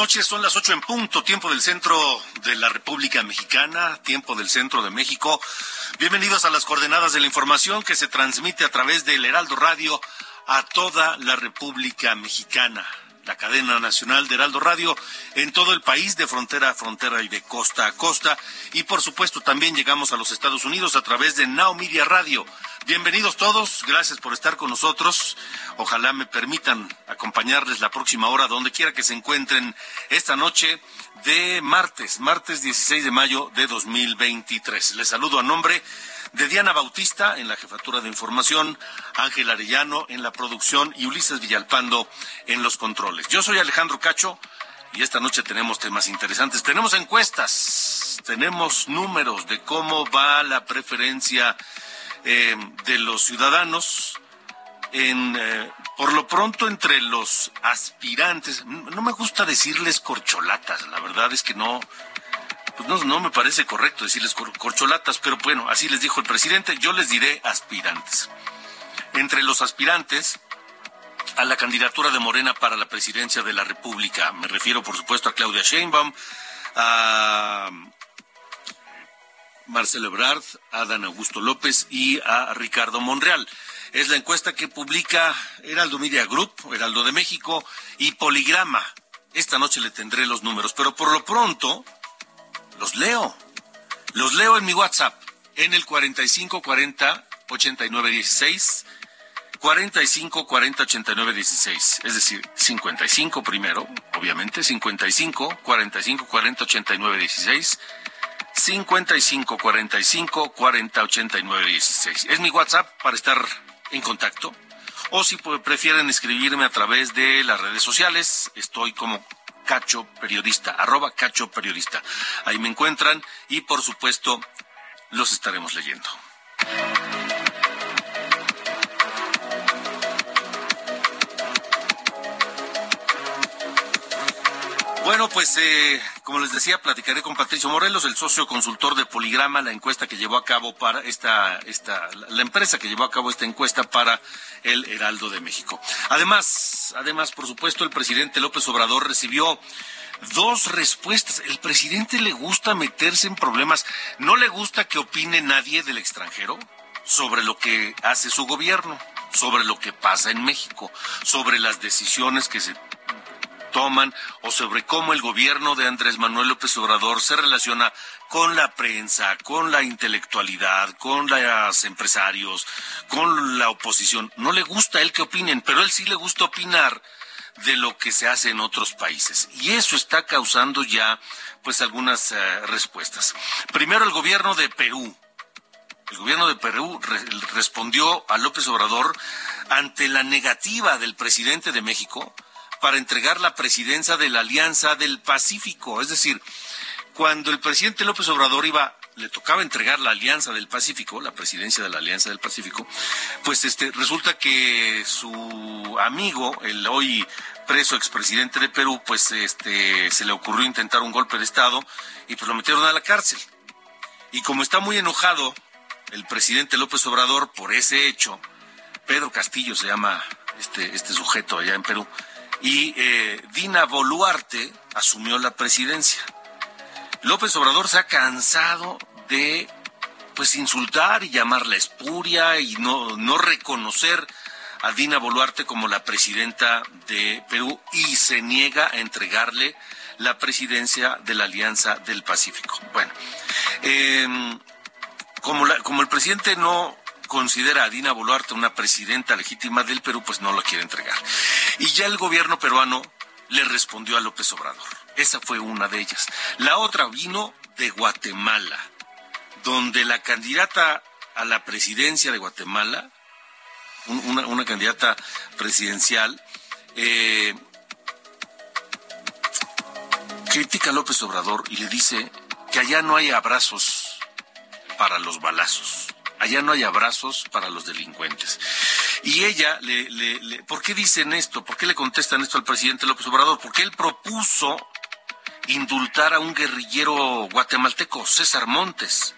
Noches. Son las ocho en punto, tiempo del centro de la República Mexicana, tiempo del centro de México. Bienvenidos a las coordenadas de la información que se transmite a través del Heraldo Radio a toda la República Mexicana. La cadena nacional de Heraldo Radio en todo el país, de frontera a frontera y de costa a costa. Y por supuesto también llegamos a los Estados Unidos a través de Now Radio. Bienvenidos todos, gracias por estar con nosotros. Ojalá me permitan acompañarles la próxima hora donde quiera que se encuentren esta noche de martes, martes 16 de mayo de 2023. Les saludo a nombre de Diana Bautista en la jefatura de información, Ángel Arellano en la producción y Ulises Villalpando en los controles. Yo soy Alejandro Cacho y esta noche tenemos temas interesantes. Tenemos encuestas, tenemos números de cómo va la preferencia eh, de los ciudadanos en, eh, por lo pronto entre los aspirantes, no me gusta decirles corcholatas, la verdad es que no, pues no, no me parece correcto decirles cor- corcholatas, pero bueno, así les dijo el presidente, yo les diré aspirantes. Entre los aspirantes a la candidatura de Morena para la presidencia de la República, me refiero por supuesto a Claudia Sheinbaum, a Marcelo Ebrard, a Dan Augusto López y a Ricardo Monreal. Es la encuesta que publica Heraldo Media Group, Heraldo de México y Poligrama. Esta noche le tendré los números, pero por lo pronto los leo. Los leo en mi WhatsApp, en el 4540 8916 45 40 89 16, es decir, 55 primero, obviamente, 55 45 40 89 16, 55 45 40 89 16. Es mi WhatsApp para estar en contacto. O si prefieren escribirme a través de las redes sociales, estoy como Cacho Periodista, arroba Cacho Periodista. Ahí me encuentran y por supuesto los estaremos leyendo. Bueno, pues eh, como les decía, platicaré con Patricio Morelos, el socio consultor de Poligrama, la encuesta que llevó a cabo para esta, esta, la empresa que llevó a cabo esta encuesta para el Heraldo de México. Además, además, por supuesto, el presidente López Obrador recibió dos respuestas. El presidente le gusta meterse en problemas. No le gusta que opine nadie del extranjero sobre lo que hace su gobierno, sobre lo que pasa en México, sobre las decisiones que se toman o sobre cómo el gobierno de Andrés Manuel López Obrador se relaciona con la prensa, con la intelectualidad, con los empresarios, con la oposición. No le gusta a él que opinen, pero a él sí le gusta opinar de lo que se hace en otros países. Y eso está causando ya pues algunas eh, respuestas. Primero el gobierno de Perú. El gobierno de Perú re- respondió a López Obrador ante la negativa del presidente de México para entregar la presidencia de la Alianza del Pacífico. Es decir, cuando el presidente López Obrador iba, le tocaba entregar la Alianza del Pacífico, la presidencia de la Alianza del Pacífico, pues este resulta que su amigo, el hoy preso expresidente de Perú, pues este se le ocurrió intentar un golpe de estado y pues lo metieron a la cárcel. Y como está muy enojado el presidente López Obrador por ese hecho, Pedro Castillo se llama este, este sujeto allá en Perú, y eh, Dina Boluarte asumió la presidencia. López Obrador se ha cansado de pues insultar y llamarla espuria y no, no reconocer a Dina Boluarte como la presidenta de Perú y se niega a entregarle la presidencia de la Alianza del Pacífico. Bueno, Em, como, la, como el presidente no considera a Dina Boluarte una presidenta legítima del Perú, pues no lo quiere entregar. Y ya el gobierno peruano le respondió a López Obrador. Esa fue una de ellas. La otra vino de Guatemala, donde la candidata a la presidencia de Guatemala, una, candidata presidencial, eh, critica a López Obrador y le dice que allá no hay abrazos para los balazos, allá no hay abrazos para los delincuentes. Y ella, le, ¿por qué dicen esto? ¿Por qué le contestan esto al presidente López Obrador? Porque él propuso indultar a un guerrillero guatemalteco, César Montes,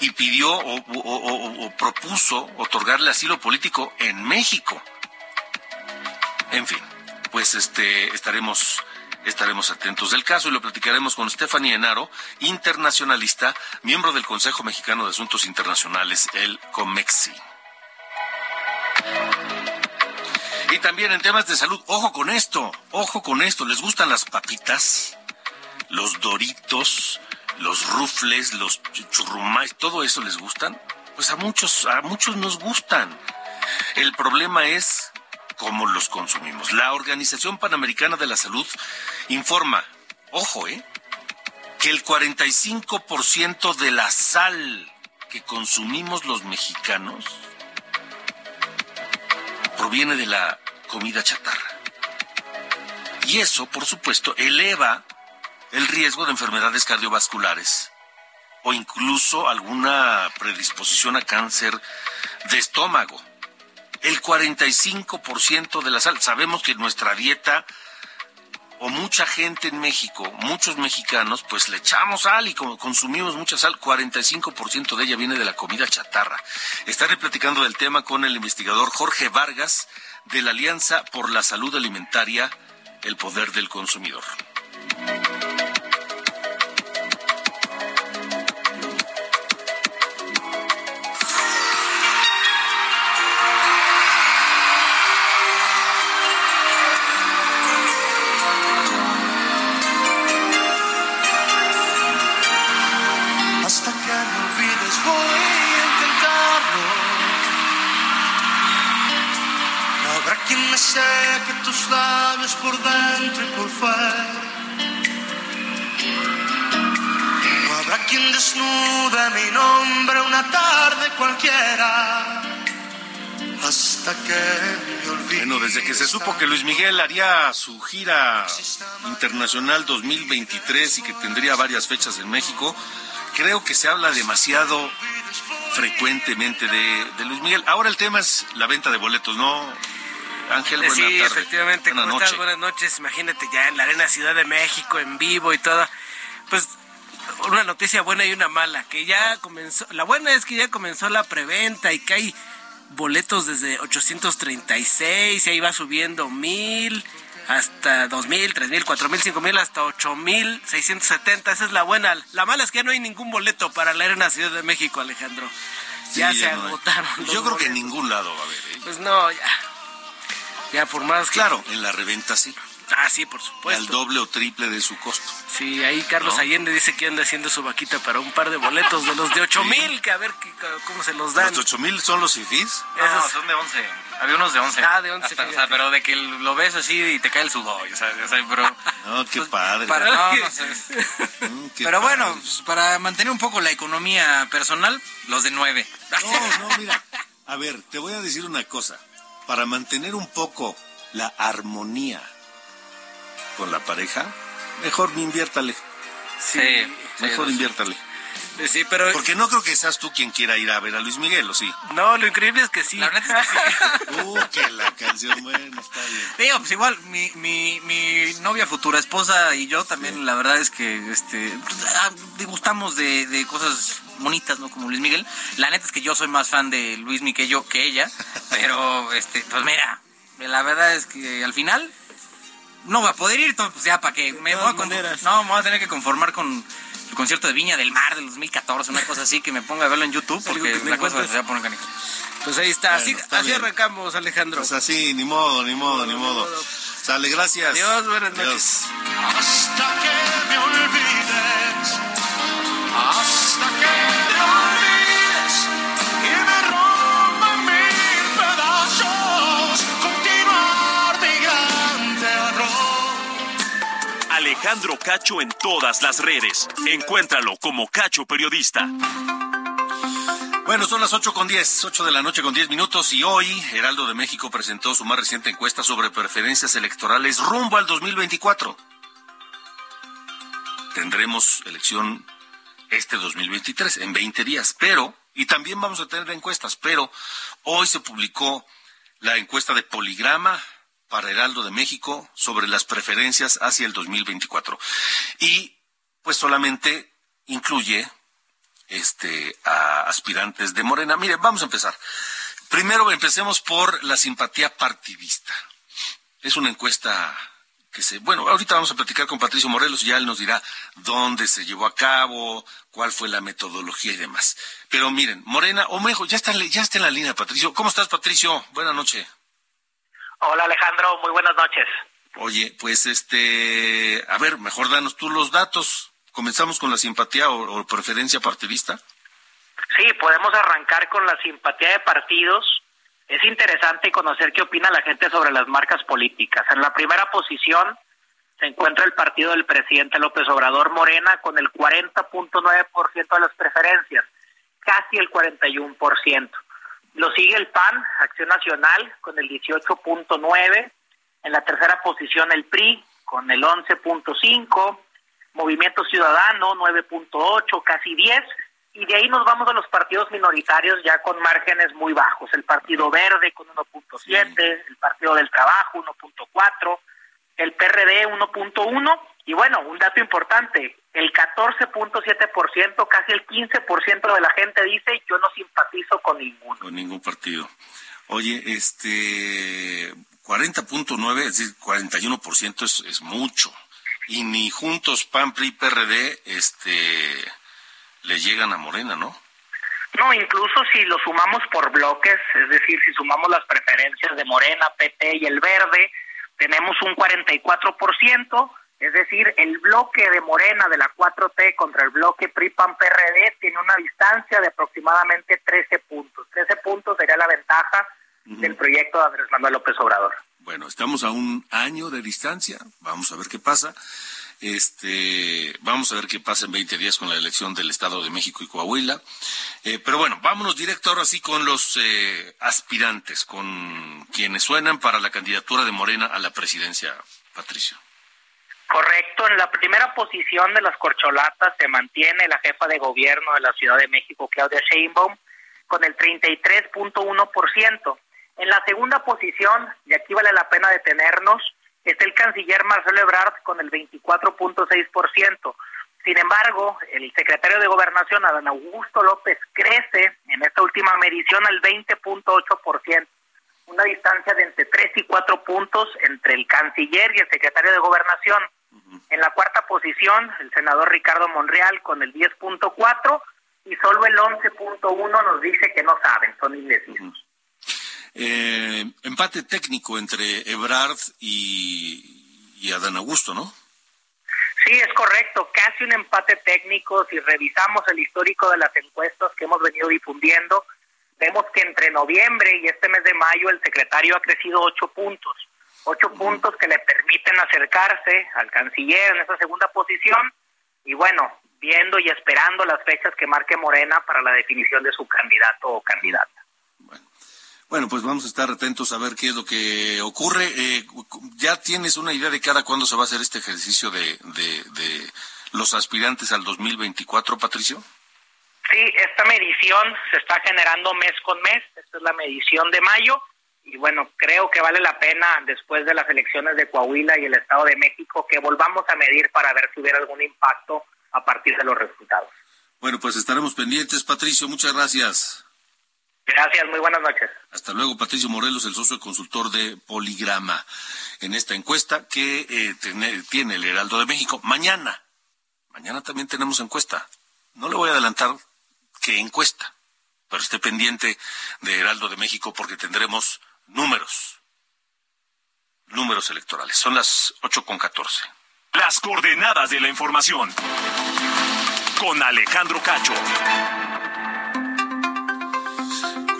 y pidió o, propuso otorgarle asilo político en México. En fin, pues este estaremos estaremos atentos del caso y lo platicaremos con Stephanie Enaro, internacionalista, miembro del Consejo Mexicano de Asuntos Internacionales, el COMEXI. Y también en temas de salud, ojo con esto, ojo con esto, ¿les gustan las papitas? Los doritos, los rufles, los churrumais, todo eso les gustan? Pues a muchos, a muchos nos gustan. El problema es cómo los consumimos. La Organización Panamericana de la Salud informa, ojo, ¿eh? que el 45% de la sal que consumimos los mexicanos proviene de la comida chatarra. Y eso, por supuesto, eleva el riesgo de enfermedades cardiovasculares o incluso alguna predisposición a cáncer de estómago. El 45% de la sal. Sabemos que nuestra dieta o mucha gente en México, muchos mexicanos, pues le echamos sal y como consumimos mucha sal, 45% de ella viene de la comida chatarra. Estaré platicando del tema con el investigador Jorge Vargas de la Alianza por la Salud Alimentaria, el Poder del Consumidor. Por dentro y por fuera. No habrá quien desnude mi nombre una tarde cualquiera. Hasta que me olvide. Bueno, desde que se supo que Luis Miguel haría su gira internacional 2023 y que tendría varias fechas en México, creo que se habla demasiado frecuentemente de, de Luis Miguel. Ahora el tema es la venta de boletos, ¿no? Ángel, buenas Sí, efectivamente. Buenas ¿Cómo estás? Buenas noches. Imagínate ya en la Arena Ciudad de México, en vivo y todo. Pues una noticia buena y una mala, que ya comenzó, la buena es que ya comenzó la preventa y que hay boletos desde 836 y ahí va subiendo mil hasta 2000, 3000, 4000, 5000 hasta 8670, esa es la buena. La mala es que ya no hay ningún boleto para la Arena Ciudad de México, Alejandro. ya, se agotaron. Yo creo que en ningún lado va a haber. ¿eh? Pues no, ya ya por más Claro, en la reventa sí. Ah, sí, por supuesto. Al doble o triple de su costo. Sí, ahí Carlos Allende dice que anda haciendo su vaquita para un par de boletos de los de ocho mil, que a ver cómo se los dan. ¿Los ocho mil son los IFIs? No, son de once. Había unos de once. Ah, de once. o sea, pero de que lo ves así y te cae el sudor, o sea, o sea pero... No, qué pues, padre. Para, no, no sé. Mm, pero bueno, pues, para mantener un poco la economía personal, los de nueve. No, no, mira. A ver, te voy a decir una cosa. Para mantener un poco la armonía con la pareja, mejor inviértale. Sí, mejor inviértale. Sí, pero... Porque no creo que seas tú quien quiera ir a ver a Luis Miguel, ¿o sí? No, lo increíble es que sí. La verdad es que sí. uh, que la canción, bueno, está bien. Digo, pues igual, mi, mi, mi novia, futura esposa y yo también, la verdad es que, este, ah, gustamos de, de cosas bonitas, ¿no? Como Luis Miguel. La neta es que yo soy más fan de Luis Miguel que yo, que ella, pero, este, pues mira, la verdad es que al final no va a poder ir, pues ya para que me voy a No, me voy a tener que conformar con el concierto de Viña del Mar del 2014, una cosa así que me ponga a verlo en YouTube porque la cosa se va a poner. Pues ahí está, así, así arrancamos, Alejandro. Pues así, ni modo, ni modo, ni modo. Sale, gracias. Adiós, buenas noches. Hasta Alejandro Cacho en todas las redes. Encuéntralo como Cacho Periodista. Bueno, son las 8 con 10, 8 de la noche con 10 minutos y hoy Heraldo de México presentó su más reciente encuesta sobre preferencias electorales rumbo al 2024. Tendremos elección este 2023 en 20 días, pero, y también vamos a tener encuestas, pero hoy se publicó la encuesta de Poligrama para Heraldo de México sobre las preferencias hacia el 2024. Y pues solamente incluye este, a aspirantes de Morena. Mire, vamos a empezar. Primero empecemos por la simpatía partidista. Es una encuesta que se, bueno, ahorita vamos a platicar con Patricio Morelos, ya él nos dirá dónde se llevó a cabo, cuál fue la metodología y demás. Pero miren, Morena, o mejor, ya está, ya está en la línea, Patricio. ¿Cómo estás, Patricio? Buenas noches. Hola, Alejandro, muy buenas noches. Oye, pues este, a ver, mejor danos tú los datos. ¿Comenzamos con la simpatía o, preferencia partidista? Sí, podemos arrancar con la simpatía de partidos. Es interesante conocer qué opina la gente sobre las marcas políticas. En la primera posición se encuentra el partido del presidente López Obrador Morena con el 40.9% de las preferencias, casi el 41%. Lo sigue el PAN, Acción Nacional, con el 18.9%. En la tercera posición el PRI, con el 11.5%. Movimiento Ciudadano 9.8, casi 10, y de ahí nos vamos a los partidos minoritarios ya con márgenes muy bajos. El Partido Verde con 1.7, el Partido del Trabajo 1.4, el PRD 1.1 y bueno, un dato importante, el 14.7%, casi el 15% de la gente dice yo no simpatizo con ninguno. Con ningún partido. Oye, este 40.9, es decir, 41% es, es mucho y ni juntos PAN, PRI, PRD, este, le llegan a Morena, ¿no? No, incluso si lo sumamos por bloques, es decir, si sumamos las preferencias de Morena, PT y el Verde, tenemos un 44%, es decir, el bloque de Morena de la 4T contra el bloque PRI-PAN-PRD tiene una distancia de aproximadamente 13 puntos. 13 puntos sería la ventaja del proyecto de Andrés Manuel López Obrador. Bueno, estamos a un año de distancia, vamos a ver qué pasa. Este, vamos a ver qué pasa en 20 días con la elección del Estado de México y Coahuila. Eh, pero bueno, vámonos directo ahora sí con los eh, aspirantes, con quienes suenan para la candidatura de Morena a la presidencia, Patricio. Correcto, en la primera posición de las corcholatas se mantiene la jefa de gobierno de la Ciudad de México, Claudia Sheinbaum, con el 33.1%. En la segunda posición, y aquí vale la pena detenernos, está el canciller Marcelo Ebrard con el 24.6%. Sin embargo, el secretario de Gobernación, Adán Augusto López, crece en esta última medición al 20.8%, una distancia de entre 3 y 4 puntos entre el canciller y el secretario de Gobernación. En la cuarta posición, el senador Ricardo Monreal con el 10.4 y solo el 11.1 nos dice que no saben, son indecisos. Eh, empate técnico entre Ebrard y, y Adán Augusto, ¿no? Sí, es correcto, casi un empate técnico. Si revisamos el histórico de las encuestas que hemos venido difundiendo, vemos que entre noviembre y este mes de mayo el secretario ha crecido ocho puntos. Ocho puntos que le permiten acercarse al canciller en esa segunda posición. Y bueno, viendo y esperando las fechas que marque Morena para la definición de su candidato o candidata. Bueno, pues vamos a estar atentos a ver qué es lo que ocurre. Eh, ¿Ya tienes una idea de cada cuándo se va a hacer este ejercicio de, de, los aspirantes al 2024, Patricio? Sí, esta medición se está generando mes con mes. Esta es la medición de mayo. Y bueno, creo que vale la pena, después de las elecciones de Coahuila y el Estado de México, que volvamos a medir para ver si hubiera algún impacto a partir de los resultados. Bueno, pues estaremos pendientes. Patricio, muchas gracias. Gracias, muy buenas noches. Hasta luego, Patricio Morelos, el socio consultor de Poligrama, en esta encuesta que eh, tiene, el Heraldo de México. Mañana, mañana también tenemos encuesta. No le voy a adelantar qué encuesta, pero esté pendiente de Heraldo de México porque tendremos números, números electorales. Son las ocho con catorce. Las coordenadas de la información con Alejandro Cacho.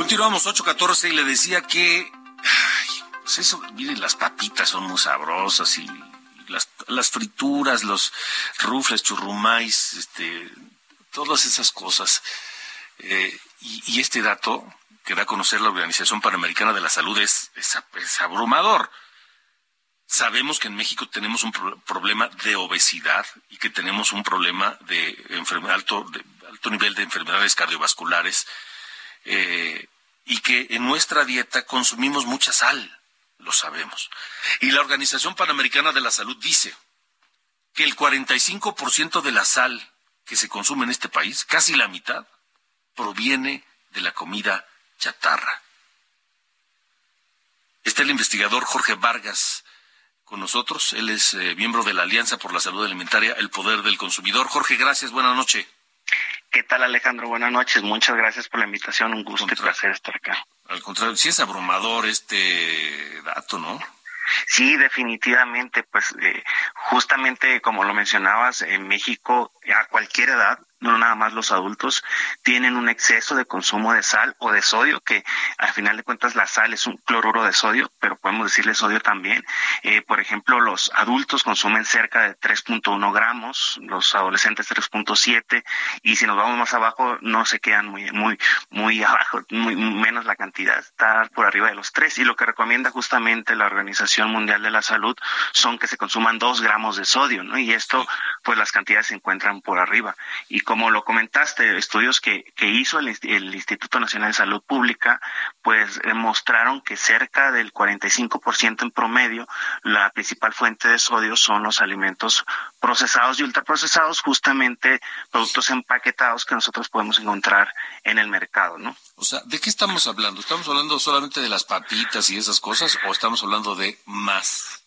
Continuamos 8.14 y le decía que, pues eso, miren, las papitas son muy sabrosas y, las, las frituras, los rufles, churrumais, este, todas esas cosas. Eh, y, este dato que da a conocer la Organización Panamericana de la Salud es, es, abrumador. Sabemos que en México tenemos un problema de obesidad y que tenemos un problema de, alto, alto nivel de enfermedades cardiovasculares eh, y que en nuestra dieta consumimos mucha sal, lo sabemos. Y la Organización Panamericana de la Salud dice que el 45% de la sal que se consume en este país, casi la mitad, proviene de la comida chatarra. Está el investigador Jorge Vargas con nosotros. Él es eh, miembro de la Alianza por la Salud Alimentaria, El Poder del Consumidor. Jorge, gracias. Buenas noches. ¿Qué tal, Alejandro? Buenas noches. Muchas gracias por la invitación. Un gusto y placer estar acá. Al contrario, sí es abrumador este dato, ¿no? Sí, definitivamente, pues eh, justamente como lo mencionabas, en México a cualquier edad no nada más los adultos, tienen un exceso de consumo de sal o de sodio, que al final de cuentas la sal es un cloruro de sodio, pero podemos decirle sodio también. Eh, por ejemplo, los adultos consumen cerca de 3.1 gramos, los adolescentes 3.7, y si nos vamos más abajo no se quedan muy, muy, muy abajo, muy menos la cantidad, está por arriba de los 3. Y lo que recomienda justamente la Organización Mundial de la Salud son que se consuman 2 gramos de sodio, ¿no? Y esto, pues las cantidades se encuentran por arriba. Y como lo comentaste, estudios que, que hizo el, el, Instituto Nacional de Salud Pública, pues mostraron que cerca del 45% en promedio, la principal fuente de sodio son los alimentos procesados y ultraprocesados, justamente productos empaquetados que nosotros podemos encontrar en el mercado, ¿no? O sea, ¿de qué estamos hablando? ¿Estamos hablando solamente de las papitas y esas cosas o estamos hablando de más?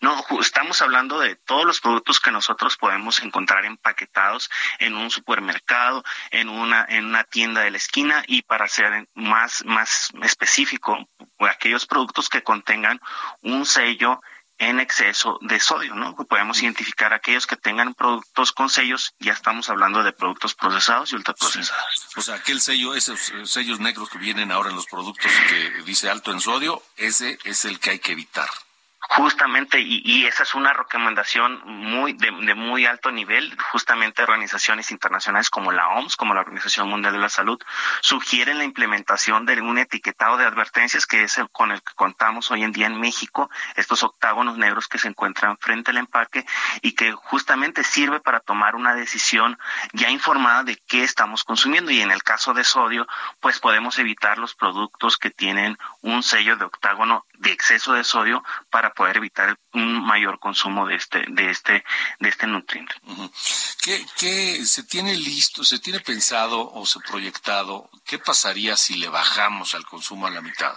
No, estamos hablando de todos los productos que nosotros podemos encontrar empaquetados en un supermercado, en una, en una tienda de la esquina y para ser más, más específico, aquellos productos que contengan un sello en exceso de sodio, ¿no? Podemos identificar aquellos que tengan productos con sellos, ya estamos hablando de productos procesados y ultraprocesados. O sea, aquel sello, esos eh, sellos negros que vienen ahora en los productos que dice alto en sodio, ese es el que hay que evitar. Justamente, y, esa es una recomendación muy de, muy alto nivel, justamente organizaciones internacionales como la OMS, como la Organización Mundial de la Salud, sugieren la implementación de un etiquetado de advertencias que es el con el que contamos hoy en día en México, estos octágonos negros que se encuentran frente al empaque y que justamente sirve para tomar una decisión ya informada de qué estamos consumiendo. Y en el caso de sodio, pues podemos evitar los productos que tienen un sello de octágono de exceso de sodio para poder evitar un mayor consumo de este de este de este nutriente. ¿Qué, se tiene listo, se tiene pensado o se proyectado qué pasaría si le bajamos al consumo a la mitad?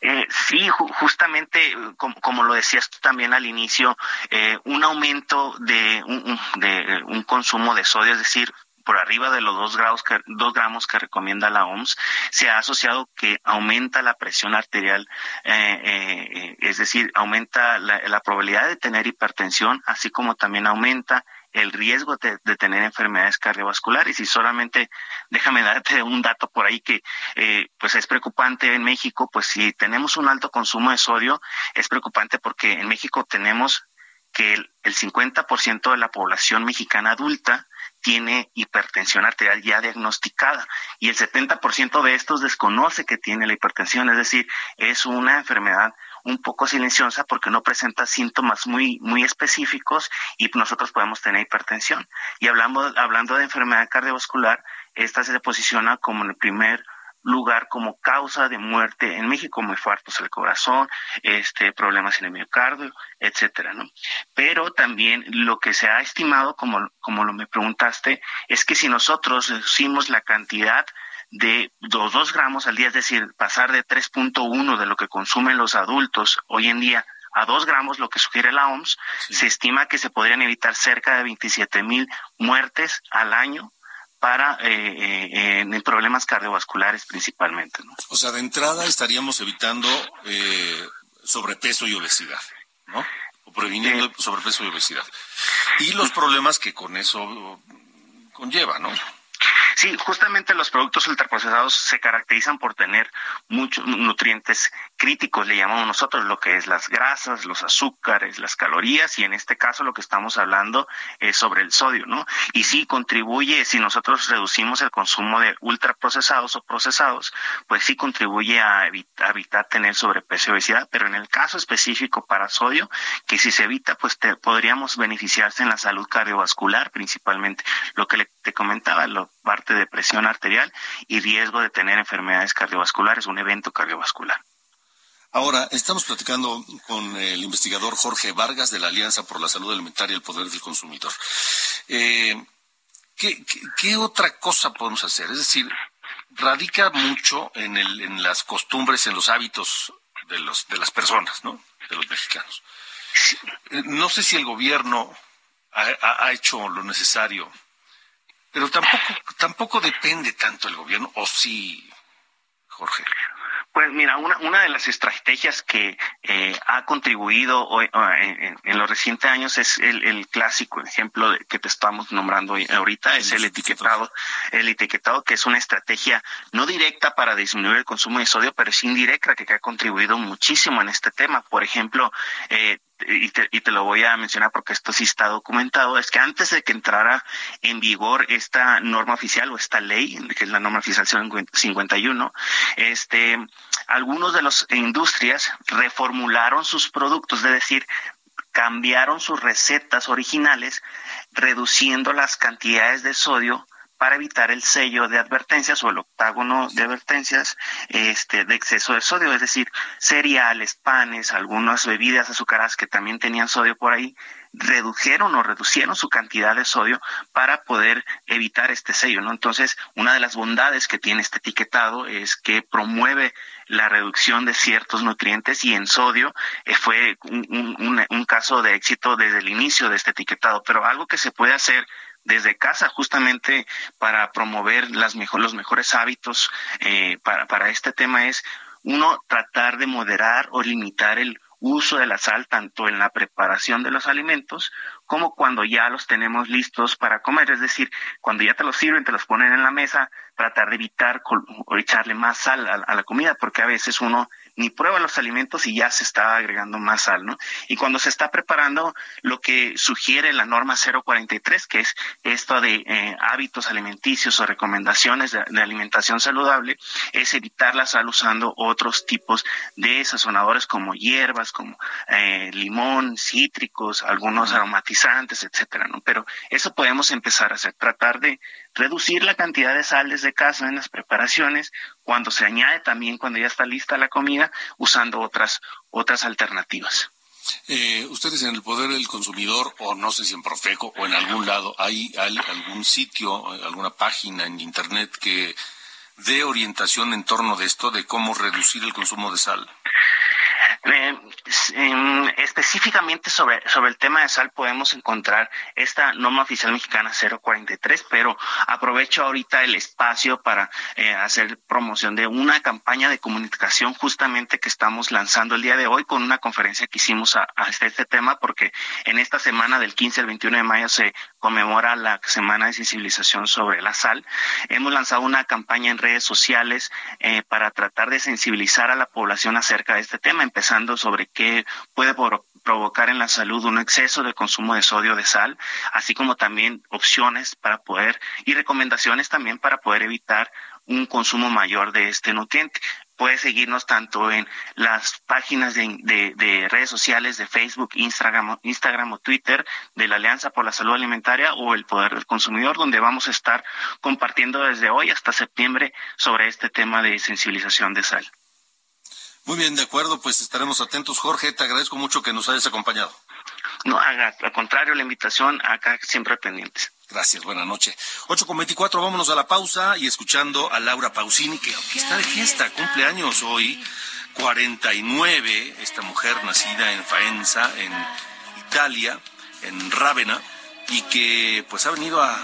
Eh, sí, justamente, como, lo decías tú también al inicio, eh, un aumento de un, de un consumo de sodio, es decir, por arriba de los dos, grados que, gramos que recomienda la OMS, se ha asociado que aumenta la presión arterial, eh, eh, es decir, aumenta la, probabilidad de tener hipertensión, así como también aumenta el riesgo de, tener enfermedades cardiovasculares. Y solamente déjame darte un dato por ahí que eh, pues es preocupante en México, pues si tenemos un alto consumo de sodio, es preocupante porque en México tenemos que el, el 50% de la población mexicana adulta tiene hipertensión arterial ya diagnosticada y el 70% de estos desconoce que tiene la hipertensión, es decir, es una enfermedad un poco silenciosa porque no presenta síntomas muy muy específicos y nosotros podemos tener hipertensión. Y hablando hablando de enfermedad cardiovascular, esta se posiciona como el primer lugar como causa de muerte en México, muy fuertes el corazón, este, problemas en el miocardio, etcétera, ¿no? Pero también lo que se ha estimado, como, como lo me preguntaste, es que si nosotros reducimos la cantidad de los dos gramos al día, es decir, pasar de 3.1 de lo que consumen los adultos hoy en día a 2 gramos, lo que sugiere la OMS, se estima que se podrían evitar cerca de 27 mil muertes al año para eh, eh, en problemas cardiovasculares principalmente. ¿no? O sea, de entrada estaríamos evitando eh, sobrepeso y obesidad, ¿no? O previniendo sobrepeso y obesidad. Y los problemas que con eso conlleva, ¿no? Sí, justamente los productos ultraprocesados se caracterizan por tener muchos nutrientes críticos le llamamos nosotros lo que es las grasas, los azúcares, las calorías y en este caso lo que estamos hablando es sobre el sodio, ¿no? Y sí contribuye, si nosotros reducimos el consumo de ultraprocesados o procesados, pues sí contribuye a evitar, tener sobrepeso y obesidad, pero en el caso específico para sodio, que si se evita, pues podríamos beneficiarse en la salud cardiovascular principalmente, lo que le, te comentaba, lo parte de presión arterial y riesgo de tener enfermedades cardiovasculares, un evento cardiovascular. Ahora, estamos platicando con el investigador Jorge Vargas de la Alianza por la Salud Alimentaria y el Poder del Consumidor. Eh, ¿qué, otra cosa podemos hacer? Es decir, radica mucho en, el, en las costumbres, en los hábitos de, los, de las personas, ¿no? De los mexicanos. Eh, no sé si el gobierno ha, ha hecho lo necesario, pero tampoco, tampoco depende tanto el gobierno, o sí, Jorge. Pues mira, una, una de las estrategias que eh, ha contribuido hoy, en, los recientes años es el, clásico ejemplo que te estamos nombrando ahorita, es el etiquetado, el etiquetado que es una estrategia no directa para disminuir el consumo de sodio, pero es indirecta que, ha contribuido muchísimo en este tema. Por ejemplo, eh, y te, y te, lo voy a mencionar porque esto sí está documentado, es que antes de que entrara en vigor esta norma oficial o esta ley, que es la norma oficial 51, este, algunos de las industrias reformularon sus productos, es decir, cambiaron sus recetas originales, reduciendo las cantidades de sodio para evitar el sello de advertencias o el octágono de advertencias este, de exceso de sodio, es decir, cereales, panes, algunas bebidas azucaradas que también tenían sodio por ahí, redujeron o reducieron su cantidad de sodio para poder evitar este sello, ¿no? Entonces, una de las bondades que tiene este etiquetado es que promueve la reducción de ciertos nutrientes y en sodio eh, fue un, un caso de éxito desde el inicio de este etiquetado, pero algo que se puede hacer desde casa justamente para promover las mejor, los mejores hábitos eh, para, para este tema es uno tratar de moderar o limitar el uso de la sal tanto en la preparación de los alimentos como cuando ya los tenemos listos para comer, es decir, cuando ya te los sirven, te los ponen en la mesa, tratar de evitar o echarle más sal a, la comida, porque a veces uno ni prueba los alimentos y ya se está agregando más sal, ¿no? Y cuando se está preparando, lo que sugiere la norma 043, que es esto de eh, hábitos alimenticios o recomendaciones de, alimentación saludable, es evitar la sal usando otros tipos de sazonadores como hierbas, como eh, limón, cítricos, algunos aromatizantes, etcétera, ¿no? Pero eso podemos empezar a hacer, tratar de reducir la cantidad de sales de casa en las preparaciones, cuando se añade también cuando ya está lista la comida, usando otras, otras alternativas. Eh, ustedes en el poder del consumidor, o no sé si en Profeco o en algún lado, ¿hay, hay algún sitio, alguna página en Internet que dé orientación en torno de esto, de cómo reducir el consumo de sal? Eh, específicamente sobre, sobre el tema de sal podemos encontrar esta norma oficial mexicana 043, pero aprovecho ahorita el espacio para eh, hacer promoción de una campaña de comunicación justamente que estamos lanzando el día de hoy con una conferencia que hicimos a, este tema, porque en esta semana del 15 al 21 de mayo se conmemora la semana de sensibilización sobre la sal. Hemos lanzado una campaña en redes sociales eh, para tratar de sensibilizar a la población acerca de este tema, empezando sobre qué puede provocar en la salud un exceso de consumo de sodio de sal, así como también opciones para poder y recomendaciones también para poder evitar un consumo mayor de este nutriente. Puede seguirnos tanto en las páginas de, redes sociales de Facebook, Instagram, Instagram o Twitter de la Alianza por la Salud Alimentaria o el Poder del Consumidor, donde vamos a estar compartiendo desde hoy hasta septiembre sobre este tema de sensibilización de sal. Muy bien, de acuerdo, pues estaremos atentos. Jorge, te agradezco mucho que nos hayas acompañado. No, al contrario, la invitación acá siempre pendientes. Gracias, buenas noches. 8 con 24, vámonos a la pausa y escuchando a Laura Pausini, que, que está de fiesta, cumpleaños hoy, 49, esta mujer nacida en Faenza, en Italia, en Rávena, y que pues ha venido a,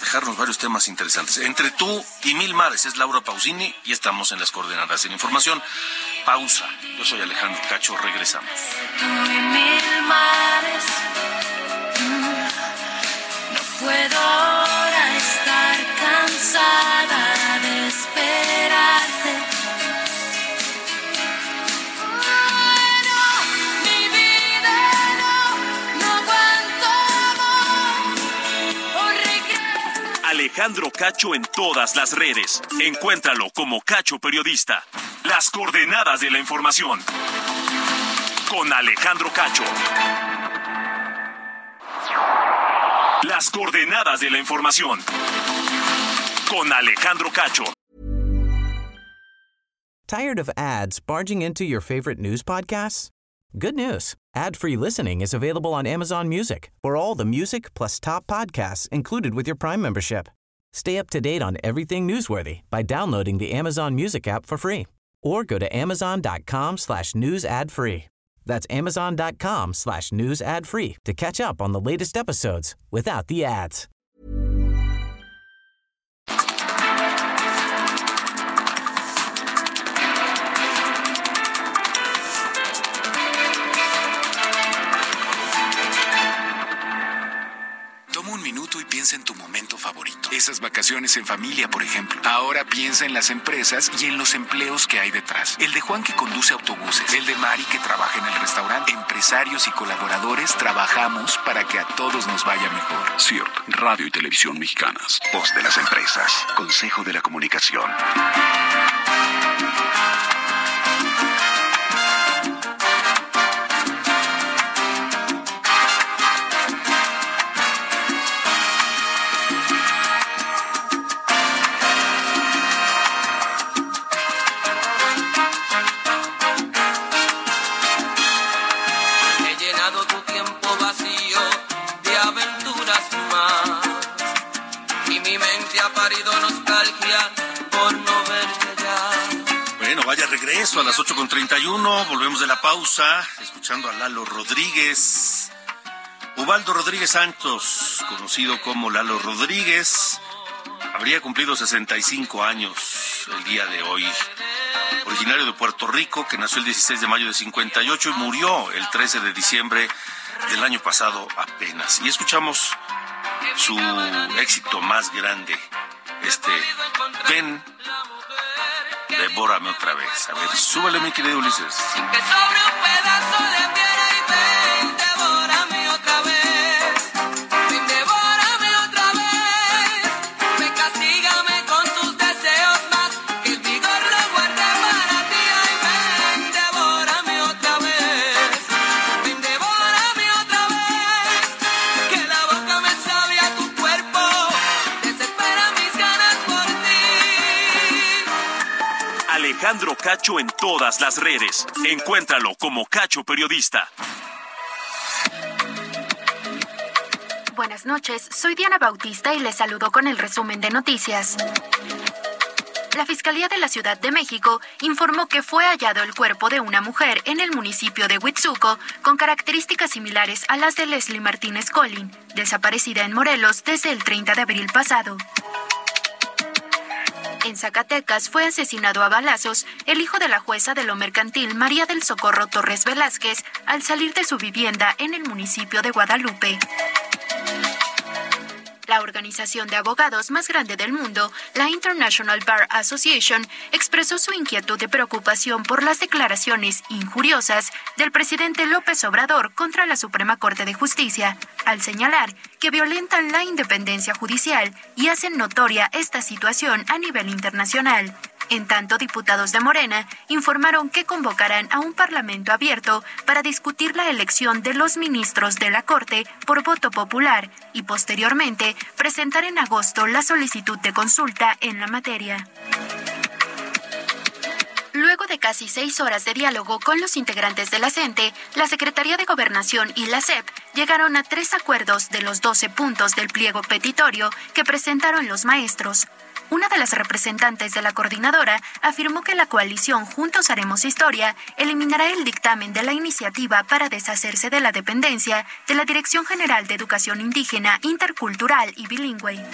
dejarnos varios temas interesantes. Entre tú y Mil Mares es Laura Pausini y estamos en las coordenadas. En información, pausa. Yo soy Alejandro Cacho, regresamos. Mil mares, puedo ahora estar cansada de esperarte. Alejandro Cacho en todas las redes. Encuéntralo como Cacho Periodista. Las coordenadas de la información. Con Alejandro Cacho. Las coordenadas de la información. Con Alejandro Cacho. Tired of ads barging into your favorite news podcasts? Good news. Ad-free listening is available on Amazon Music. For all the music plus top podcasts included with your Prime membership. Stay up to date on everything newsworthy by downloading the Amazon Music app for free or go to amazon.com slash news ad free. That's amazon.com slash news ad free to catch up on the latest episodes without the ads. Toma un minuto y piensa en tu momento favorito. Esas vacaciones en familia, por ejemplo. Ahora piensa en las empresas y en los empleos que hay detrás. El de Juan que conduce autobuses. El de Mari que trabaja en el restaurante. Empresarios y colaboradores trabajamos para que a todos nos vaya mejor. CIRT, Radio y Televisión Mexicanas. Voz de las empresas. Consejo de la Comunicación. 8 con 31, volvemos de la pausa, escuchando a Lalo Rodríguez. Ubaldo Rodríguez Santos, conocido como Lalo Rodríguez, habría cumplido 65 años el día de hoy. Originario de Puerto Rico, que nació el 16 de mayo de 58 y murió el 13 de diciembre del año pasado apenas. Y escuchamos su éxito más grande, este Ven devórame otra vez. A ver, súbele mi querido Ulises. Cacho en todas las redes. Encuéntralo como Cacho Periodista. Buenas noches, soy Diana Bautista y les saludo con el resumen de noticias. La Fiscalía de la Ciudad de México informó que fue hallado el cuerpo de una mujer en el municipio de Huitzuco con características similares a las de Leslie Martínez Collin, desaparecida en Morelos desde el 30 de abril pasado. En Zacatecas fue asesinado a balazos el hijo de la jueza de lo mercantil María del Socorro Torres Velázquez al salir de su vivienda en el municipio de Guadalupe. La organización de abogados más grande del mundo, la International Bar Association, expresó su inquietud y preocupación por las declaraciones injuriosas del presidente López Obrador contra la Suprema Corte de Justicia, al señalar que violentan la independencia judicial y hacen notoria esta situación a nivel internacional. En tanto, diputados de Morena informaron que convocarán a un parlamento abierto para discutir la elección de los ministros de la Corte por voto popular y posteriormente presentar en agosto la solicitud de consulta en la materia. Luego de casi seis horas de diálogo con los integrantes de la CENTE, la Secretaría de Gobernación y la SEP llegaron a tres acuerdos de los 12 puntos del pliego petitorio que presentaron los maestros. Una de las representantes de la coordinadora afirmó que la coalición Juntos Haremos Historia eliminará el dictamen de la iniciativa para deshacerse de la dependencia de la Dirección General de Educación Indígena, Intercultural y Bilingüe.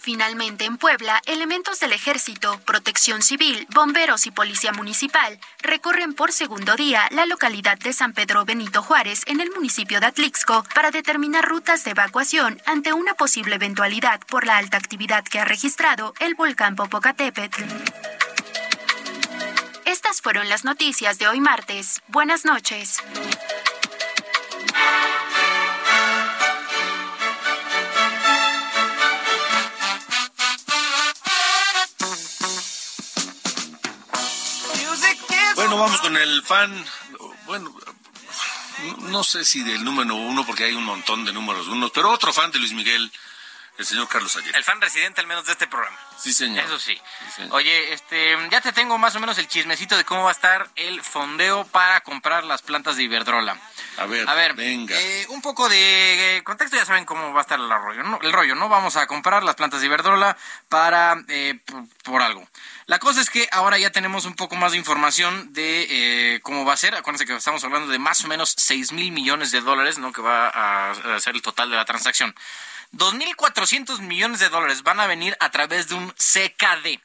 Finalmente, en Puebla, elementos del Ejército, Protección Civil, Bomberos y Policía Municipal recorren por segundo día la localidad de San Pedro Benito Juárez, en el municipio de Atlixco, para determinar rutas de evacuación ante una posible eventualidad por la alta actividad que ha registrado el volcán Popocatépetl. Estas fueron las noticias de hoy martes. Buenas noches. Vamos con el fan, bueno, no sé si del número uno, porque hay un montón de números unos, pero otro fan de Luis Miguel, el señor Carlos Ayer. El fan residente al menos de este programa. Sí, señor. Eso sí. Oye, este, ya te tengo más o menos el chismecito de cómo va a estar el fondeo para comprar las plantas de Iberdrola. A ver, A ver, venga. eh, un poco de eh, contexto, ya saben cómo va a estar el rollo, ¿no? El rollo, ¿no? Vamos a comprar las plantas de Iberdrola para, eh, por, por algo. La cosa es que ahora ya tenemos un poco más de información de eh, cómo va a ser. Acuérdense que estamos hablando de más o menos 6 mil millones de dólares, ¿no? Que va a, a ser el total de la transacción. 2.400 millones de dólares van a venir a través de un CKD.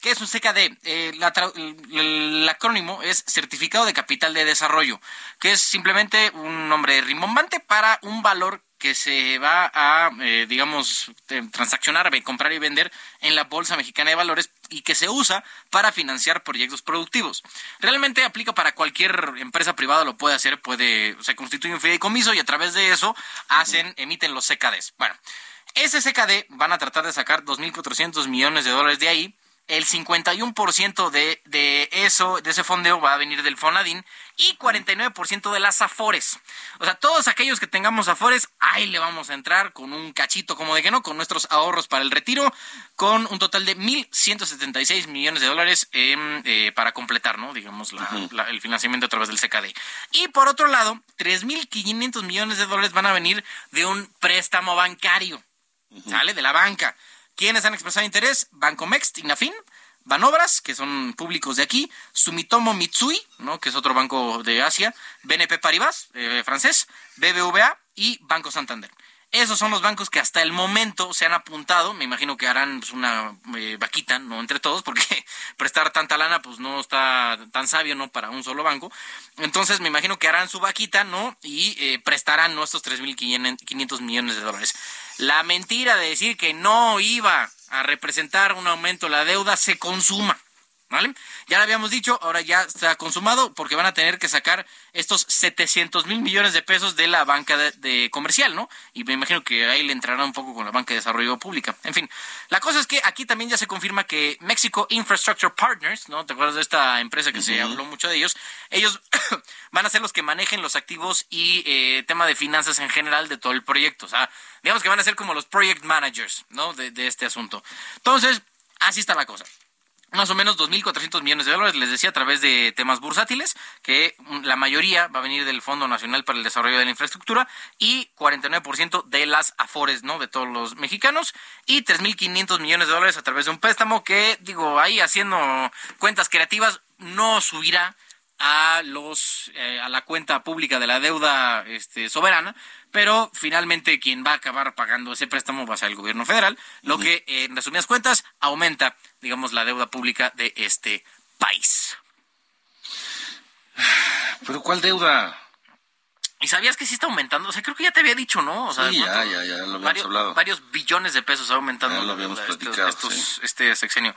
¿Qué es un CKD? Eh, el, el acrónimo es Certificado de Capital de Desarrollo, que es simplemente un nombre rimbombante para un valor que se va a, eh, digamos, transaccionar, comprar y vender en la Bolsa Mexicana de Valores y que se usa para financiar proyectos productivos. Realmente aplica para cualquier empresa privada, lo puede hacer, puede, se constituye un fideicomiso y a través de eso hacen, emiten los CKDs. Bueno, ese CKD van a tratar de sacar 2.400 millones de dólares de ahí. El 51% de, de eso, de ese fondeo va a venir del Fonadín y 49% de las Afores. O sea, todos aquellos que tengamos Afores, ahí le vamos a entrar con un cachito, como de que no, con nuestros ahorros para el retiro, con un total de 1.176 millones de dólares eh, para completar, ¿no? Digamos, la- la- el financiamiento a través del CKD. Y por otro lado, 3.500 millones de dólares van a venir de un préstamo bancario. ¿Sale? De la banca. ¿Quiénes han expresado interés? Banco Mext, Inafin, Banobras, que son públicos de aquí, Sumitomo Mitsui, ¿no? que es otro banco de Asia, BNP Paribas, eh, francés, BBVA y Banco Santander. Esos son los bancos que hasta el momento se han apuntado. Me imagino que harán pues, una eh, vaquita, no entre todos, porque prestar tanta lana pues no está tan sabio, ¿no? Para un solo banco. Entonces me imagino que harán su vaquita, ¿no? Y eh, prestarán ¿no? estos 3.500 millones de dólares. La mentira de decir que no iba a representar un aumento de la deuda se consuma. ¿Vale? Ya lo habíamos dicho, ahora ya está consumado porque van a tener que sacar estos 700 mil millones de pesos de la banca de, de comercial, ¿no? Y me imagino que ahí le entrará un poco con la banca de desarrollo pública. En fin, la cosa es que aquí también ya se confirma que Mexico Infrastructure Partners, ¿no? ¿Te acuerdas de esta empresa que se habló mucho de ellos? Ellos van a ser los que manejen los activos y eh, tema de finanzas en general de todo el proyecto. O sea, digamos que van a ser como los project managers, ¿no? De, de este asunto. Entonces, así está la cosa más o menos 2.400 millones de dólares, les decía, a través de temas bursátiles, que la mayoría va a venir del Fondo Nacional para el Desarrollo de la Infraestructura y 49% de las AFORES, ¿no? De todos los mexicanos y 3.500 millones de dólares a través de un préstamo que, digo, ahí haciendo cuentas creativas, no subirá a los eh, a la cuenta pública de la deuda este, soberana, pero finalmente quien va a acabar pagando ese préstamo va a ser el gobierno federal, lo que en resumidas cuentas aumenta, digamos, la deuda pública de este país. ¿Pero cuál deuda? ¿Y sabías que sí está aumentando? O sea, creo que ya te había dicho, ¿no? O sea, Sí, ya, ya, ya, lo habíamos varios, hablado. varios billones de pesos ha aumentado Ya lo la habíamos deuda estos- platicado, estos- sí. este sexenio.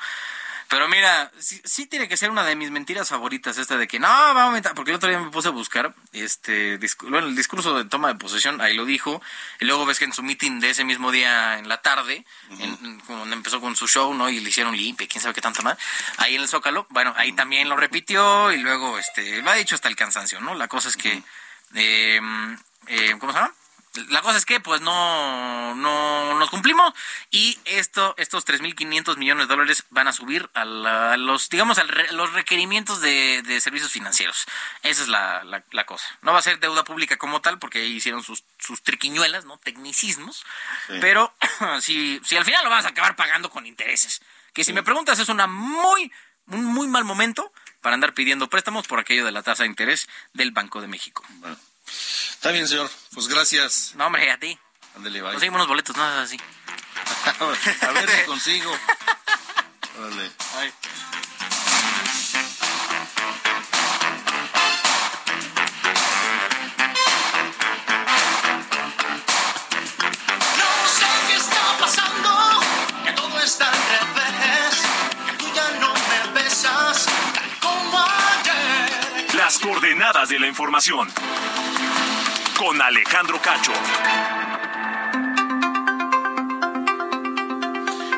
Pero mira, sí, sí tiene que ser una de mis mentiras favoritas esta de que no, va a aumentar, porque el otro día me puse a buscar este bueno, el discurso de toma de posesión, ahí lo dijo, y luego ves que en su meeting de ese mismo día en la tarde, en- en- cuando empezó con su show, ¿no? Y le hicieron limpia, quién sabe qué tanto más, ahí en el Zócalo, bueno, ahí también lo repitió y luego este lo ha dicho hasta el cansancio, ¿no? La cosa es que eh, eh, ¿cómo se llama? La cosa es que pues no, no nos cumplimos y esto, estos 3.500 millones de dólares van a subir a, la- a los, digamos, a los requerimientos de, de servicios financieros. Esa es la, la- la cosa. No va a ser deuda pública como tal porque ahí hicieron sus, sus triquiñuelas, ¿no? Tecnicismos. Pero si, si al final lo vas a acabar pagando con intereses. Que si me preguntas es una muy, un muy mal momento para andar pidiendo préstamos por aquello de la tasa de interés del Banco de México. Está bien, señor. Pues gracias. No, hombre, a ti. Ándale. Conseguimos unos boletos, nada así. A ver si consigo. Órale. No sé qué está pasando, que todo está al revés, que tú ya no me besas tal como ayer. Las coordenadas de la información. Con Alejandro Cacho.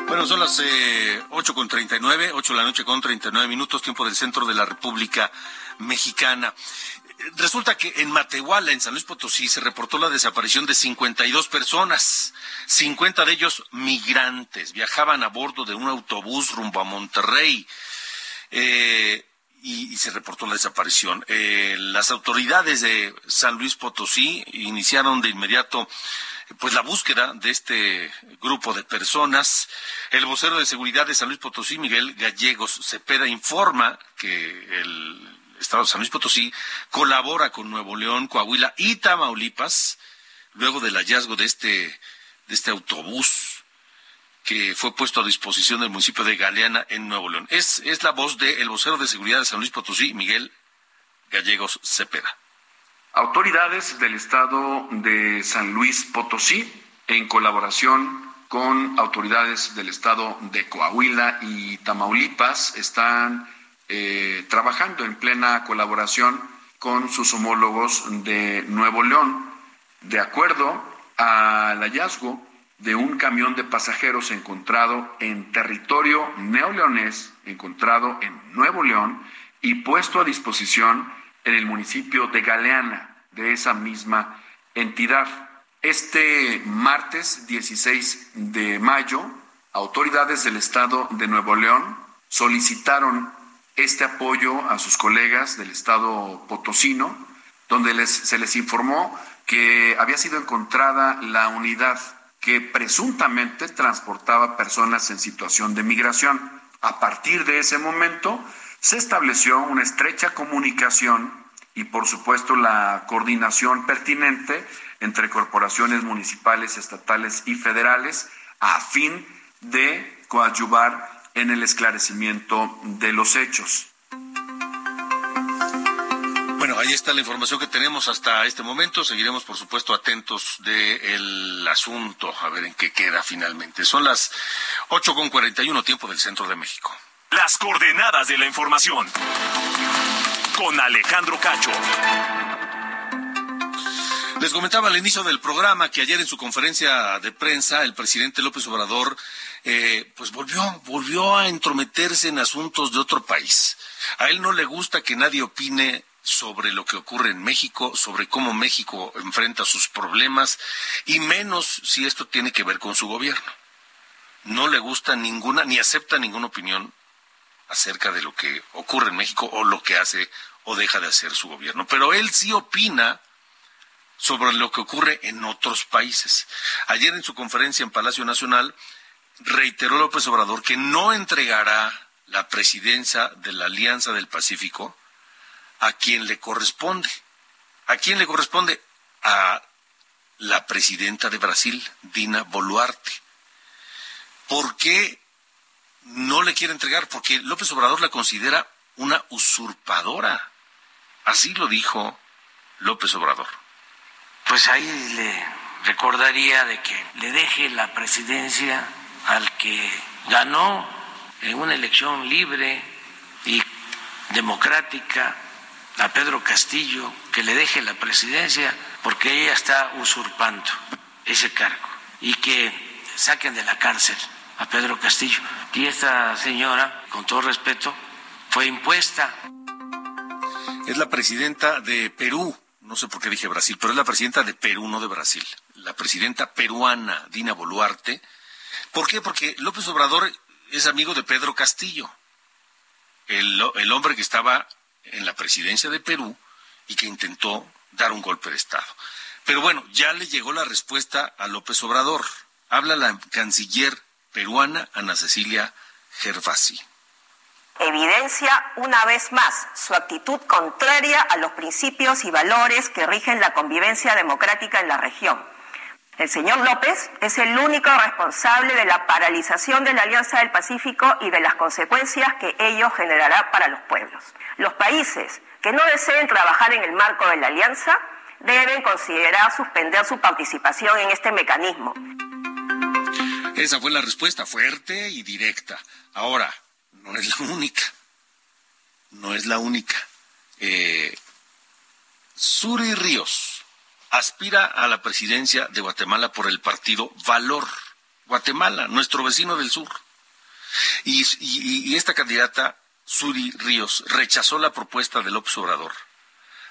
Bueno, son las eh, 8 con 39, 8 de la noche con 39 minutos, tiempo del centro de la República Mexicana. Resulta que en Matehuala, en San Luis Potosí, se reportó la desaparición de 52 personas, 50 de ellos migrantes. Viajaban a bordo de un autobús rumbo a Monterrey. Eh, y, se reportó la desaparición. Eh, las autoridades de San Luis Potosí iniciaron de inmediato pues la búsqueda de este grupo de personas. El vocero de seguridad de San Luis Potosí, Miguel Gallegos Cepeda, informa que el Estado de San Luis Potosí colabora con Nuevo León, Coahuila y Tamaulipas luego del hallazgo de este, de este autobús que fue puesto a disposición del municipio de Galeana en Nuevo León. Es, es la voz del vocero de seguridad de San Luis Potosí, Miguel Gallegos Cepeda. Autoridades del estado de San Luis Potosí, en colaboración con autoridades del estado de Coahuila y Tamaulipas, están eh, trabajando en plena colaboración con sus homólogos de Nuevo León, de acuerdo al hallazgo de un camión de pasajeros encontrado en territorio neoleonés, encontrado en Nuevo León y puesto a disposición en el municipio de Galeana, de esa misma entidad. Este martes 16 de mayo, autoridades del estado de Nuevo León solicitaron este apoyo a sus colegas del estado potosino, donde se les informó que había sido encontrada la unidad que presuntamente transportaba personas en situación de migración. A partir de ese momento se estableció una estrecha comunicación y por supuesto la coordinación pertinente entre corporaciones municipales, estatales y federales a fin de coadyuvar en el esclarecimiento de los hechos. Ahí está la información que tenemos hasta este momento. Seguiremos, por supuesto, atentos del asunto, a ver en qué queda finalmente. Son las 8.41 tiempo del centro de México. Las coordenadas de la información. Con Alejandro Cacho. Les comentaba al inicio del programa que ayer en su conferencia de prensa el presidente López Obrador eh, pues volvió, volvió a entrometerse en asuntos de otro país. A él no le gusta que nadie opine sobre lo que ocurre en México, sobre cómo México enfrenta sus problemas, y menos si esto tiene que ver con su gobierno. No le gusta ninguna, ni acepta ninguna opinión acerca de lo que ocurre en México o lo que hace o deja de hacer su gobierno. Pero él sí opina sobre lo que ocurre en otros países. Ayer en su conferencia en Palacio Nacional, reiteró López Obrador que no entregará la presidencia de la Alianza del Pacífico a quien le corresponde. ¿A quién le corresponde? A la presidenta de Brasil, Dina Boluarte. ¿Por qué no le quiere entregar? Porque López Obrador la considera una usurpadora. Así lo dijo López Obrador. Pues ahí le recordaría de que le deje la presidencia al que ganó en una elección libre y democrática a Pedro Castillo que le deje la presidencia porque ella está usurpando ese cargo y que saquen de la cárcel a Pedro Castillo. Y esta señora, con todo respeto, fue impuesta. Es la presidenta de Perú, no sé por qué dije Brasil, pero es la presidenta de Perú, no de Brasil. La presidenta peruana, Dina Boluarte, ¿Por qué? Porque López Obrador es amigo de Pedro Castillo, el, el hombre que estaba en la presidencia de Perú y que intentó dar un golpe de Estado. Pero bueno, ya le llegó la respuesta a López Obrador. Habla la canciller peruana Ana Cecilia Gervasi. Evidencia una vez más su actitud contraria a los principios y valores que rigen la convivencia democrática en la región el señor López es el único responsable de la paralización de la Alianza del Pacífico y de las consecuencias que ello generará para los pueblos. Los países que no deseen trabajar en el marco de la alianza deben considerar suspender su participación en este mecanismo. Esa fue la respuesta fuerte y directa. Ahora, no es la única. No es la única. Eh, Suri Ríos aspira a la presidencia de Guatemala por el partido Valor. Guatemala, nuestro vecino del sur, Y, esta candidata, Suri Ríos, rechazó la propuesta de López Obrador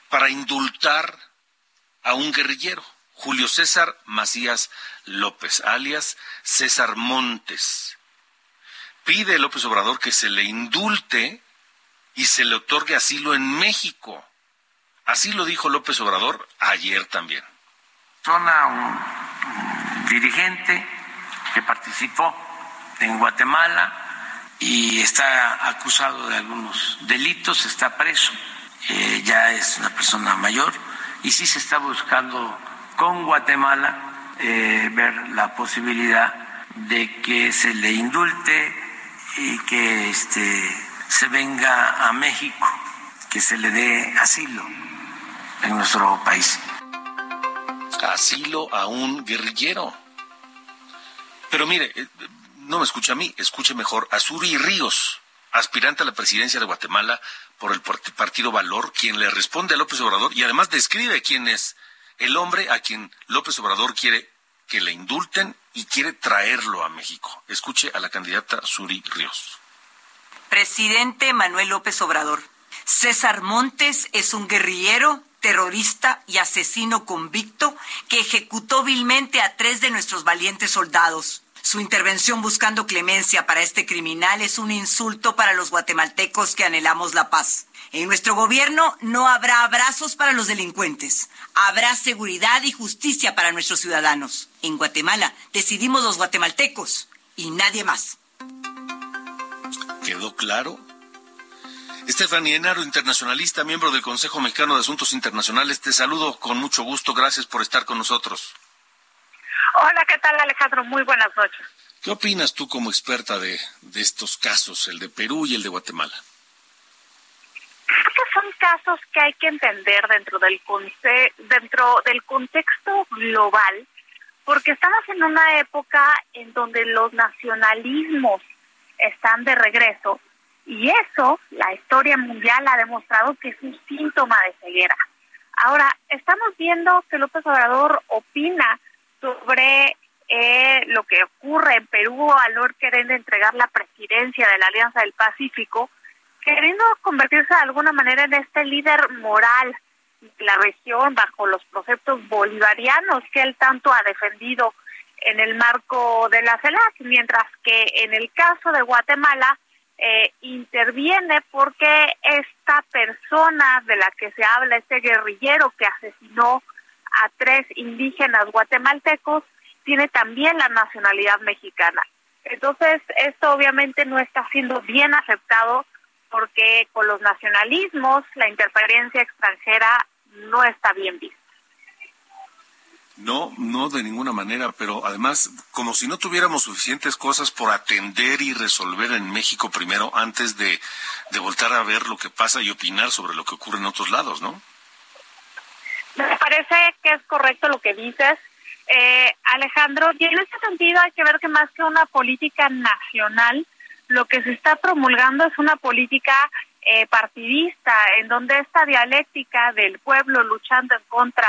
para indultar a un guerrillero, Julio César Macías López, alias César Montes. Pide López Obrador que se le indulte y se le otorgue asilo en México. Así lo dijo López Obrador ayer también. Son un dirigente que participó en Guatemala y está acusado de algunos delitos, está preso, eh, ya es una persona mayor y sí se está buscando con Guatemala eh, ver la posibilidad de que se le indulte y que este, se venga a México, que se le dé asilo en nuestro país. Asilo a un guerrillero. Pero mire, eh, no me escucha a mí, escuche mejor a Suri Ríos, aspirante a la presidencia de Guatemala por el partido Valor, quien le responde a López Obrador y además describe quién es el hombre a quien López Obrador quiere que le indulten y quiere traerlo a México. Escuche a la candidata Suri Ríos. Presidente Manuel López Obrador, César Montes es un guerrillero, terrorista y asesino convicto que ejecutó vilmente a tres de nuestros valientes soldados. Su intervención buscando clemencia para este criminal es un insulto para los guatemaltecos que anhelamos la paz. En nuestro gobierno no habrá abrazos para los delincuentes. Habrá seguridad y justicia para nuestros ciudadanos. En Guatemala decidimos los guatemaltecos y nadie más. ¿Quedó claro? Estefanía Enaro, internacionalista, miembro del Consejo Mexicano de Asuntos Internacionales, te saludo con mucho gusto. Gracias por estar con nosotros. Hola, ¿qué tal Alejandro? Muy buenas noches. ¿Qué opinas tú como experta de, de estos casos, el de Perú y el de Guatemala? que son casos que hay que entender dentro del dentro del contexto global, porque estamos en una época en donde los nacionalismos están de regreso y eso la historia mundial ha demostrado que es un síntoma de ceguera. Ahora, estamos viendo que López Obrador opina sobre eh, lo que ocurre en Perú al no querer entregar la presidencia de la Alianza del Pacífico, queriendo convertirse de alguna manera en este líder moral de la región bajo los conceptos bolivarianos que él tanto ha defendido en el marco de la CELAC, mientras que en el caso de Guatemala eh, interviene porque esta persona de la que se habla, este guerrillero que asesinó a tres indígenas guatemaltecos, tiene también la nacionalidad mexicana. Entonces, esto obviamente no está siendo bien aceptado porque con los nacionalismos la interferencia extranjera no está bien vista. No, no de ninguna manera, pero además, como si no tuviéramos suficientes cosas por atender y resolver en México primero antes de, de voltar a ver lo que pasa y opinar sobre lo que ocurre en otros lados, ¿no? Me parece que es correcto lo que dices, eh, Alejandro, y en ese sentido hay que ver que más que una política nacional, lo que se está promulgando es una política eh, partidista, en donde esta dialéctica del pueblo luchando en contra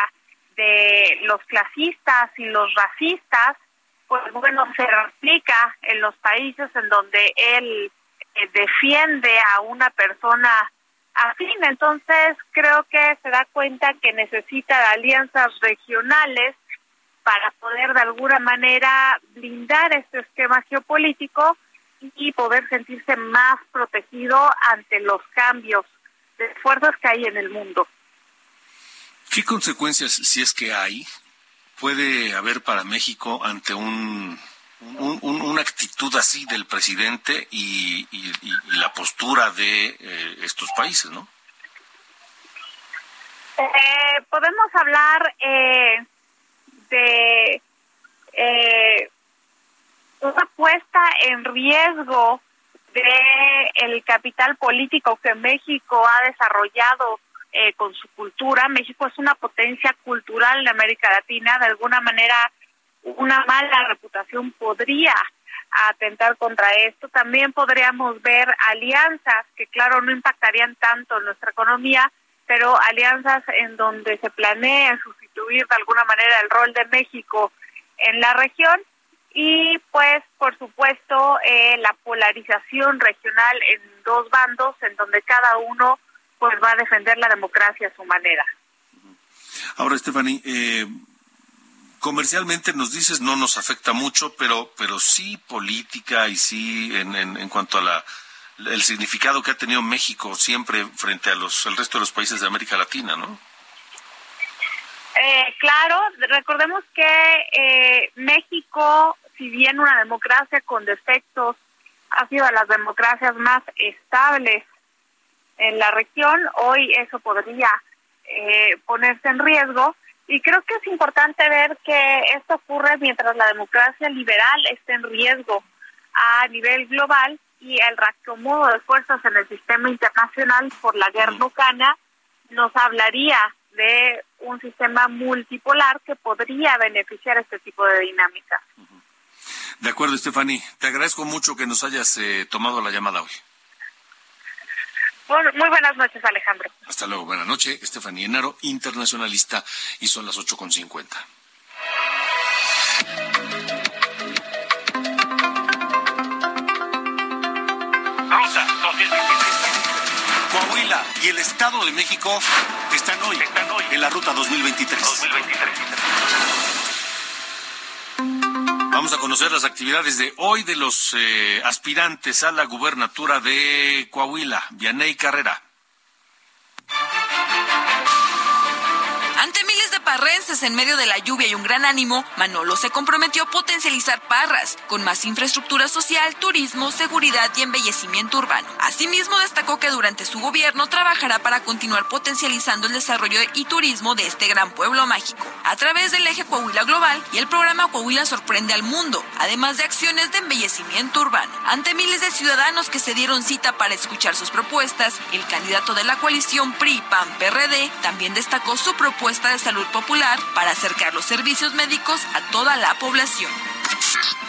de los clasistas y los racistas, pues bueno, se replica en los países en donde él eh, defiende a una persona afín. Entonces, creo que se da cuenta que necesita alianzas regionales para poder de alguna manera blindar este esquema geopolítico y poder sentirse más protegido ante los cambios de fuerzas que hay en el mundo. ¿Qué consecuencias, si es que hay, puede haber para México ante un, una actitud así del presidente y, la postura de eh, estos países, no? Eh, podemos hablar eh, de eh, una puesta en riesgo de el capital político que México ha desarrollado eh, con su cultura. México es una potencia cultural en América Latina. De alguna manera, una mala reputación podría atentar contra esto. También podríamos ver alianzas que, claro, no impactarían tanto en nuestra economía, pero alianzas en donde se planea sustituir de alguna manera el rol de México en la región y pues por supuesto, eh, la polarización regional en dos bandos, en donde cada uno pues va a defender la democracia a su manera. Ahora, Stephanie, eh, comercialmente nos dices no nos afecta mucho, pero, pero sí política y sí en, en, en cuanto a la el significado que ha tenido México siempre frente a los el resto de los países de América Latina, ¿no? Eh, claro, recordemos que eh, México, si bien una democracia con defectos, ha sido de las democracias más estables en la región, hoy eso podría eh, ponerse en riesgo. Y creo que es importante ver que esto ocurre mientras la democracia liberal esté en riesgo a nivel global y el reacomodo de fuerzas en el sistema internacional por la guerra ucraniana nos hablaría de un sistema multipolar que podría beneficiar este tipo de dinámica. De acuerdo, Stephanie. Te agradezco mucho que nos hayas eh, tomado la llamada hoy. Bueno, muy buenas noches, Alejandro. Hasta luego. Buenas noches, Stephanie Enaro, internacionalista, y son las 8.50. Ruta 2023. Coahuila y el Estado de México están hoy, en la ruta 2023. Vamos a conocer las actividades de hoy de los eh, aspirantes a la gubernatura de Coahuila, Vianey Carrera. Parrenses en medio de la lluvia y un gran ánimo, Manolo se comprometió a potencializar Parras con más infraestructura social, turismo, seguridad y embellecimiento urbano. Asimismo, destacó que durante su gobierno trabajará para continuar potencializando el desarrollo y turismo de este gran pueblo mágico a través del eje Coahuila Global y el programa Coahuila Sorprende al Mundo, además de acciones de embellecimiento urbano. Ante miles de ciudadanos que se dieron cita para escuchar sus propuestas, el candidato de la coalición PRI-PAN-PRD también destacó su propuesta de salud popular para acercar los servicios médicos a toda la población.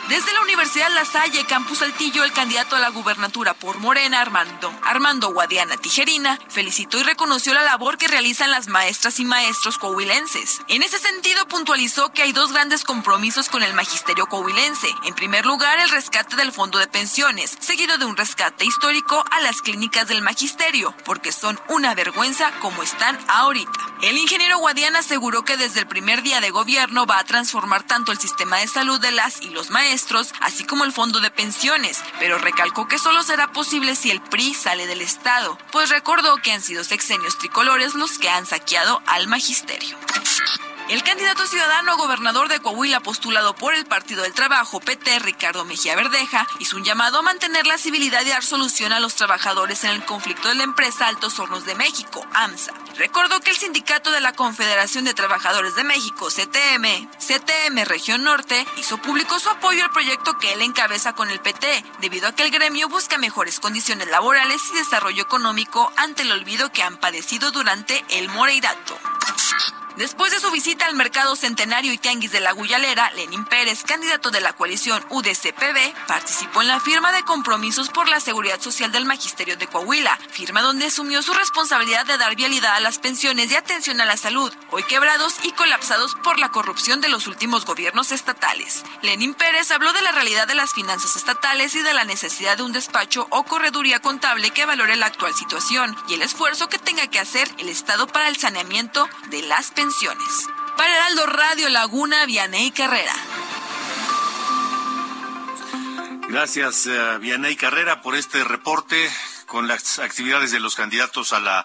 Desde la Universidad La Salle, Campus Saltillo, el candidato a la gubernatura por Morena, Armando, Armando Guadiana Tijerina, felicitó y reconoció la labor que realizan las maestras y maestros coahuilenses. En ese sentido, puntualizó que hay dos grandes compromisos con el magisterio coahuilense. En primer lugar, el rescate del fondo de pensiones, seguido de un rescate histórico a las clínicas del magisterio, porque son una vergüenza como están ahorita. El ingeniero Guadiana aseguró que desde el primer día de gobierno va a transformar tanto el sistema de salud de las y los maestros, así como el fondo de pensiones, pero recalcó que solo será posible si el PRI sale del Estado, pues recordó que han sido sexenios tricolores los que han saqueado al magisterio. El candidato ciudadano a gobernador de Coahuila postulado por el Partido del Trabajo, PT, Ricardo Mejía Verdeja, hizo un llamado a mantener la civilidad y dar solución a los trabajadores en el conflicto de la empresa Altos Hornos de México, AMSA. Recordó que el sindicato de la Confederación de Trabajadores de México, CTM, CTM Región Norte, hizo público su apoyo al proyecto que él encabeza con el PT, debido a que el gremio busca mejores condiciones laborales y desarrollo económico ante el olvido que han padecido durante el Moreirato. Después de su visita al Mercado Centenario y Tianguis de la Guyalera, Lenín Pérez, candidato de la coalición UDCPB, participó en la firma de compromisos por la seguridad social del Magisterio de Coahuila, firma donde asumió su responsabilidad de dar vialidad a las pensiones y atención a la salud, hoy quebrados y colapsados por la corrupción de los últimos gobiernos estatales. Lenín Pérez habló de la realidad de las finanzas estatales y de la necesidad de un despacho o correduría contable que valore la actual situación y el esfuerzo que tenga que hacer el Estado para el saneamiento de las pensiones. Para Heraldo Radio Laguna, Vianey Carrera. Gracias, uh, Vianey Carrera, por este reporte con las actividades de los candidatos a la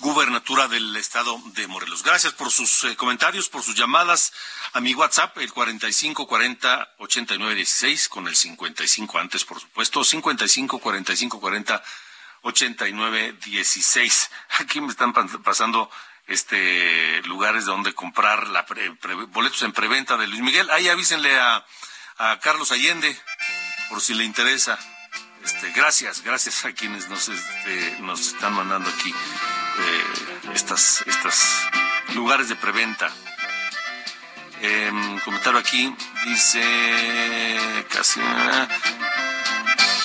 gubernatura del estado de Morelos. Gracias por sus eh, comentarios, por sus llamadas a mi WhatsApp, el 4540-8916, con el 55 antes, por supuesto, 55-4540-8916. Aquí me están pasando este lugares donde comprar boletos en preventa de Luis Miguel. Ahí avísenle a, a Carlos Allende por si le interesa. Este, gracias, gracias a quienes nos, este, nos están mandando aquí eh, estas, estas lugares de preventa. Eh, comentario aquí dice casi.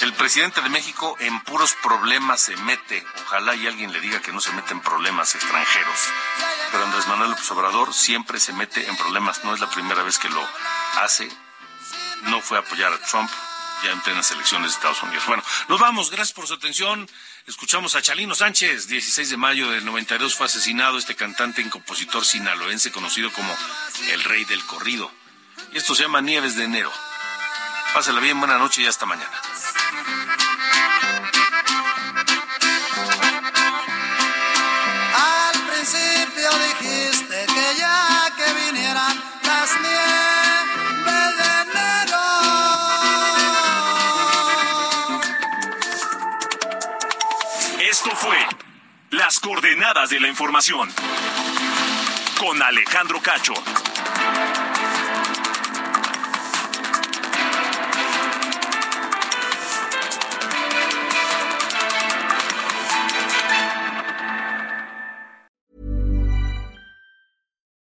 El presidente de México en puros problemas se mete. Ojalá y alguien le diga que no se mete en problemas extranjeros. Pero Andrés Manuel López Obrador siempre se mete en problemas. No es la primera vez que lo hace. No fue a apoyar a Trump. ya en plenas elecciones de Estados Unidos. Bueno, nos vamos. Gracias por su atención. Escuchamos a Chalino Sánchez. 16 de mayo del 92 fue asesinado este cantante y compositor sinaloense conocido como el rey del corrido. Y esto se llama Nieves de Enero. Pásala bien, buena noche y hasta mañana. Esto fue Las coordenadas de la información con Alejandro Cacho.